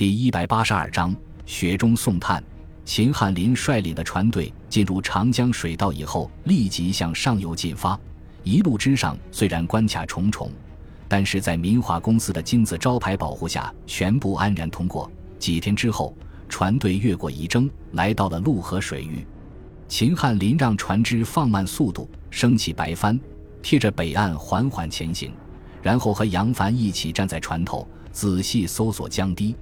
第一百八十二章雪中送炭。秦汉林率领的船队进入长江水道以后，立即向上游进发。一路之上虽然关卡重重，但是在民华公司的金字招牌保护下，全部安然通过。几天之后，船队越过仪征，来到了陆河水域。秦汉林让船只放慢速度，升起白帆，贴着北岸缓缓前行，然后和杨帆一起站在船头，仔细搜索江堤。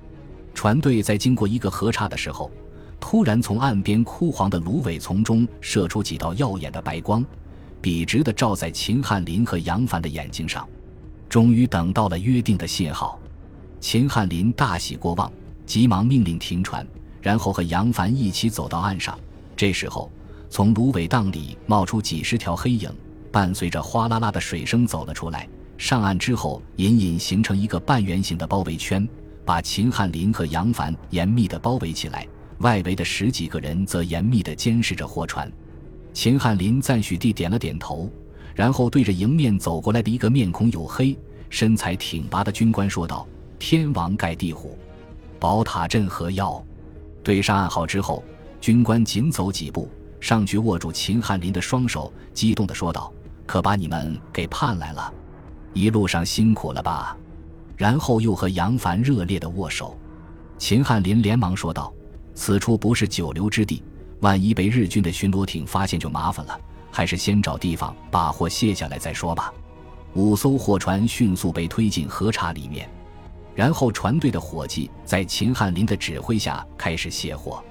船队在经过一个河岔的时候，突然从岸边枯黄的芦苇丛中射出几道耀眼的白光。笔直的照在秦汉林和杨帆的眼睛上，终于等到了约定的信号。秦汉林大喜过望，急忙命令停船，然后和杨帆一起走到岸上。这时候，从芦苇荡里冒出几十条黑影，伴随着哗啦啦的水声走了出来。上岸之后，隐隐形成一个半圆形的包围圈，把秦汉林和杨帆严密地包围起来。外围的十几个人则严密地监视着货船。秦汉林赞许地点了点头，然后对着迎面走过来的一个面孔黝黑、身材挺拔的军官说道：“天王盖地虎，宝塔镇河妖。”对上暗号之后，军官紧走几步，上去握住秦汉林的双手，激动地说道：“可把你们给盼来了，一路上辛苦了吧？”然后又和杨凡热烈的握手。秦汉林连忙说道：“此处不是久留之地。”万一被日军的巡逻艇发现就麻烦了，还是先找地方把货卸下来再说吧。五艘货船迅速被推进河岔里面，然后船队的伙计在秦汉林的指挥下开始卸货。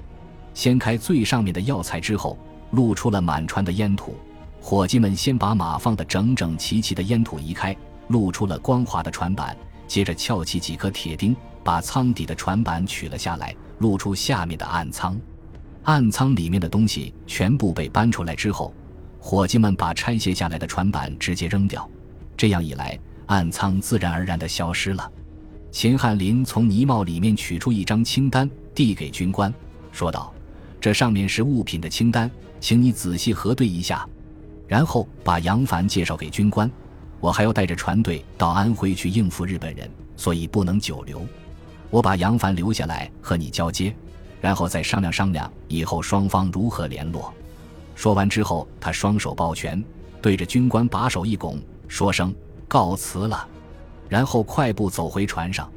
掀开最上面的药材之后，露出了满船的烟土。伙计们先把码放的整整齐齐的烟土移开，露出了光滑的船板，接着撬起几颗铁钉，把舱底的船板取了下来，露出下面的暗舱。暗舱里面的东西全部被搬出来之后，伙计们把拆卸下来的船板直接扔掉，这样一来，暗舱自然而然地消失了。秦汉林从泥帽里面取出一张清单，递给军官，说道：“这上面是物品的清单，请你仔细核对一下。”然后把杨凡介绍给军官：“我还要带着船队到安徽去应付日本人，所以不能久留。我把杨凡留下来和你交接。”然后再商量商量以后双方如何联络。说完之后，他双手抱拳，对着军官把手一拱，说声告辞了，然后快步走回船上。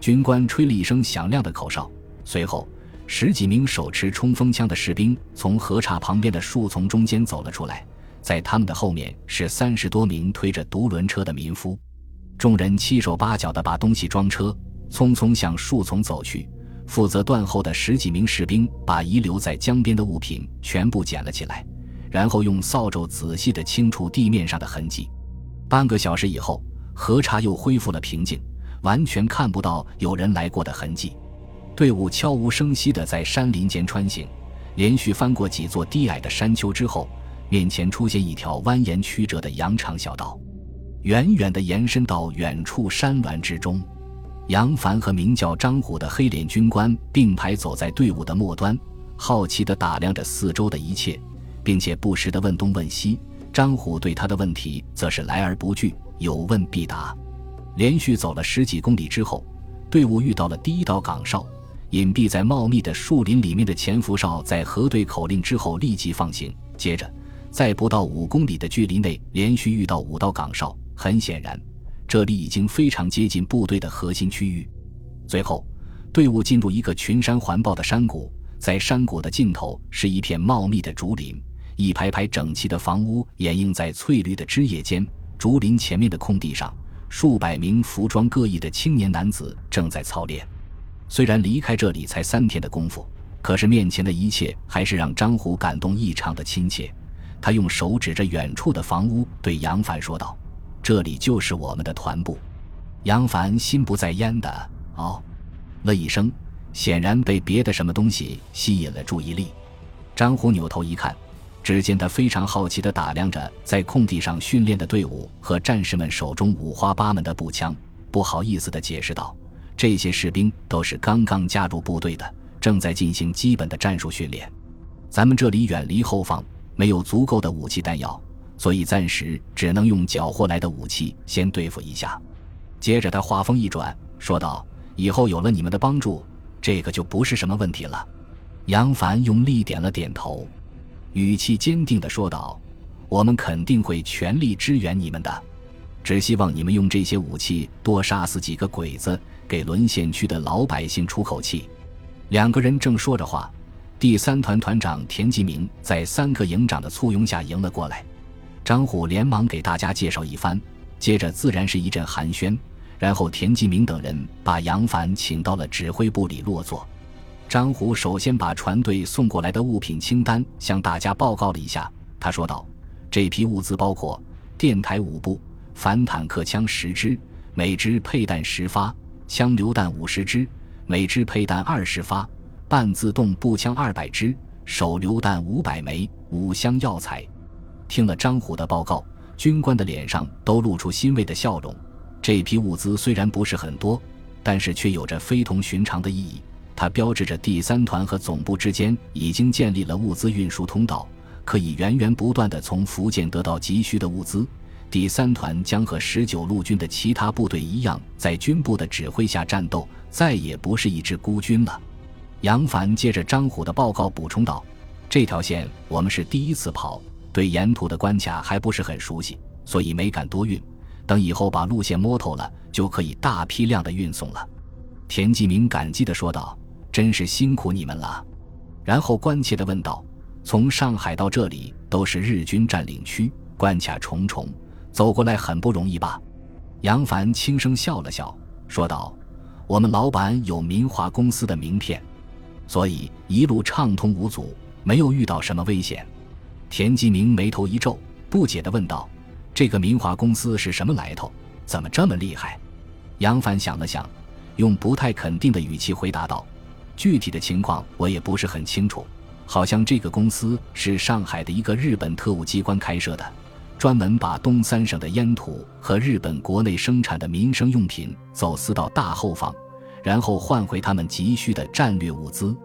军官吹了一声响亮的口哨，随后十几名手持冲锋枪的士兵从河岔旁边的树丛中间走了出来，在他们的后面是三十多名推着独轮车的民夫。众人七手八脚地把东西装车，匆匆向树丛走去。负责断后的十几名士兵把遗留在江边的物品全部捡了起来，然后用扫帚仔细地清除地面上的痕迹。半个小时以后，河岔又恢复了平静，完全看不到有人来过的痕迹。队伍悄无声息地在山林间穿行，连续翻过几座低矮的山丘之后，面前出现一条蜿蜒曲折的羊肠小道，远远地延伸到远处山峦之中。杨凡和名叫张虎的黑脸军官并排走在队伍的末端，好奇地打量着四周的一切，并且不时地问东问西。张虎对他的问题则是来而不拒，有问必答。连续走了十几公里之后，队伍遇到了第一道岗哨。隐蔽在茂密的树林里面的潜伏哨在核对口令之后立即放行。接着，在不到五公里的距离内连续遇到五道岗哨，很显然。这里已经非常接近部队的核心区域。最后，队伍进入一个群山环抱的山谷，在山谷的尽头是一片茂密的竹林，一排排整齐的房屋掩映在翠绿的枝叶间。竹林前面的空地上，数百名服装各异的青年男子正在操练。虽然离开这里才三天的功夫，可是面前的一切还是让张虎感动异常的亲切。他用手指着远处的房屋，对杨凡说道。这里就是我们的团部，杨凡心不在焉的哦了一声，显然被别的什么东西吸引了注意力。张虎扭头一看，只见他非常好奇地打量着在空地上训练的队伍和战士们手中五花八门的步枪，不好意思地解释道：“这些士兵都是刚刚加入部队的，正在进行基本的战术训练。咱们这里远离后方，没有足够的武器弹药。”所以暂时只能用缴获来的武器先对付一下。接着他话锋一转，说道：“以后有了你们的帮助，这个就不是什么问题了。杨凡用力点了点头，语气坚定地说道：“我们肯定会全力支援你们的，只希望你们用这些武器多杀死几个鬼子，给沦陷区的老百姓出口气。”两个人正说着话，第三团团长田继明在三个营长的簇拥下迎了过来。张虎连忙给大家介绍一番，接着自然是一阵寒暄。然后田继明等人把杨凡请到了指挥部里落座。张虎首先把船队送过来的物品清单向大家报告了一下。他说道：“这批物资包括电台五部、反坦克枪十支，每支配弹十发；枪榴弹五十支，每支配弹二十发；半自动步枪二百支，手榴弹五百枚；五箱药材。”听了张虎的报告，军官的脸上都露出欣慰的笑容。这批物资虽然不是很多，但是却有着非同寻常的意义。它标志着第三团和总部之间已经建立了物资运输通道，可以源源不断地从福建得到急需的物资。第三团将和十九路军的其他部队一样，在军部的指挥下战斗，再也不是一支孤军了。杨凡接着张虎的报告补充道：“这条线我们是第一次跑，对沿途的关卡还不是很熟悉，所以没敢多运。”等以后把路线摸透了，就可以大批量的运送了。田继明感激地说道：“真是辛苦你们了。”然后关切地问道：“从上海到这里都是日军占领区，关卡重重，走过来很不容易吧？”杨凡轻声笑了笑，说道：“我们老板有民华公司的名片，所以一路畅通无阻，没有遇到什么危险。”田继明眉头一皱，不解地问道。这个民华公司是什么来头？怎么这么厉害？杨帆想了想，用不太肯定的语气回答道：“具体的情况我也不是很清楚，好像这个公司是上海的一个日本特务机关开设的，专门把东三省的烟土和日本国内生产的民生用品走私到大后方，然后换回他们急需的战略物资。”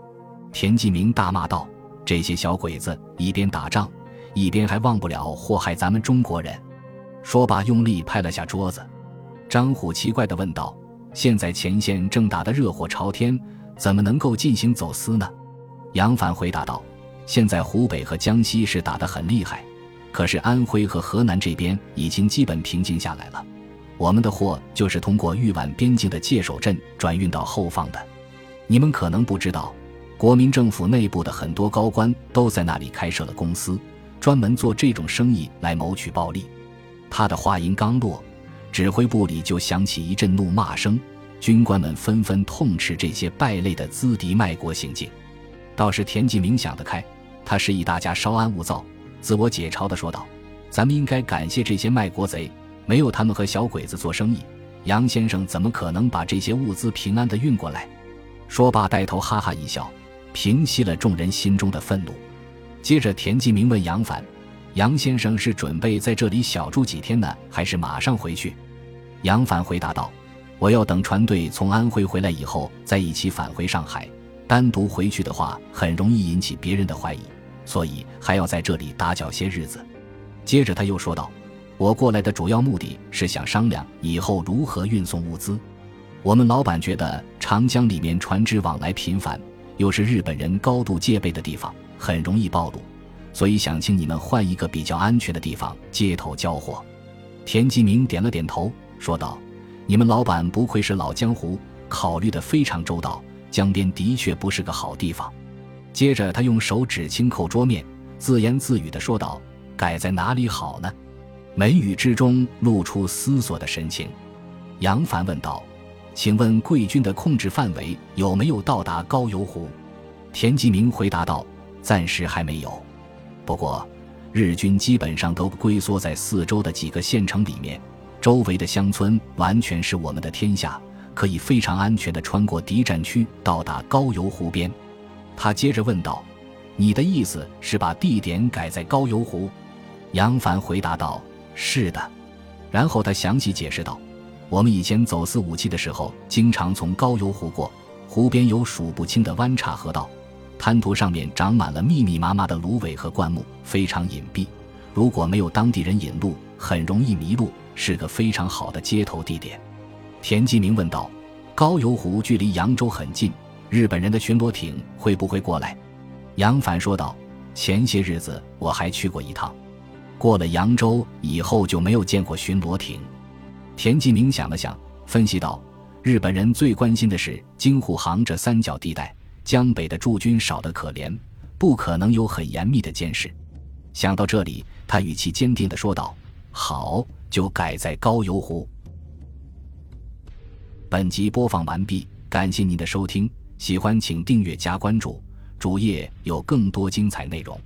田继明大骂道：“这些小鬼子一边打仗，一边还忘不了祸害咱们中国人！”说罢，用力拍了下桌子。张虎奇怪地问道：“现在前线正打得热火朝天，怎么能够进行走私呢？”杨凡回答道：“现在湖北和江西是打得很厉害，可是安徽和河南这边已经基本平静下来了。我们的货就是通过豫皖边境的界首镇转运到后方的。你们可能不知道，国民政府内部的很多高官都在那里开设了公司，专门做这种生意来谋取暴利。”他的话音刚落，指挥部里就响起一阵怒骂声，军官们纷纷痛斥这些败类的资敌卖国行径。倒是田继明想得开，他示意大家稍安勿躁，自我解嘲地说道：“咱们应该感谢这些卖国贼，没有他们和小鬼子做生意，杨先生怎么可能把这些物资平安地运过来？”说罢，带头哈哈一笑，平息了众人心中的愤怒。接着，田继明问杨凡。杨先生是准备在这里小住几天呢，还是马上回去？杨凡回答道：“我要等船队从安徽回来以后，再一起返回上海。单独回去的话，很容易引起别人的怀疑，所以还要在这里打搅些日子。”接着他又说道：“我过来的主要目的是想商量以后如何运送物资。我们老板觉得长江里面船只往来频繁，又是日本人高度戒备的地方，很容易暴露。”所以想请你们换一个比较安全的地方接头交货。田继明点了点头，说道：“你们老板不愧是老江湖，考虑的非常周到。江边的确不是个好地方。”接着他用手指轻扣桌面，自言自语地说道：“改在哪里好呢？”眉宇之中露出思索的神情。杨凡问道：“请问贵军的控制范围有没有到达高邮湖？”田继明回答道：“暂时还没有。”不过，日军基本上都龟缩在四周的几个县城里面，周围的乡村完全是我们的天下，可以非常安全地穿过敌占区到达高邮湖边。他接着问道：“你的意思是把地点改在高邮湖？”杨凡回答道：“是的。”然后他详细解释道：“我们以前走私武器的时候，经常从高邮湖过，湖边有数不清的弯岔河道。”滩涂上面长满了密密麻麻的芦苇和灌木，非常隐蔽。如果没有当地人引路，很容易迷路，是个非常好的接头地点。田继明问道：“高邮湖距离扬州很近，日本人的巡逻艇会不会过来？杨帆说道：“前些日子我还去过一趟，过了扬州以后就没有见过巡逻艇。”田继明想了想，分析道：“日本人最关心的是京沪杭这三角地带，江北的驻军少得可怜，不可能有很严密的监视。”想到这里，他语气坚定地说道：“好，就改在高邮湖。”本集播放完毕，感谢您的收听，喜欢请订阅加关注，主页有更多精彩内容。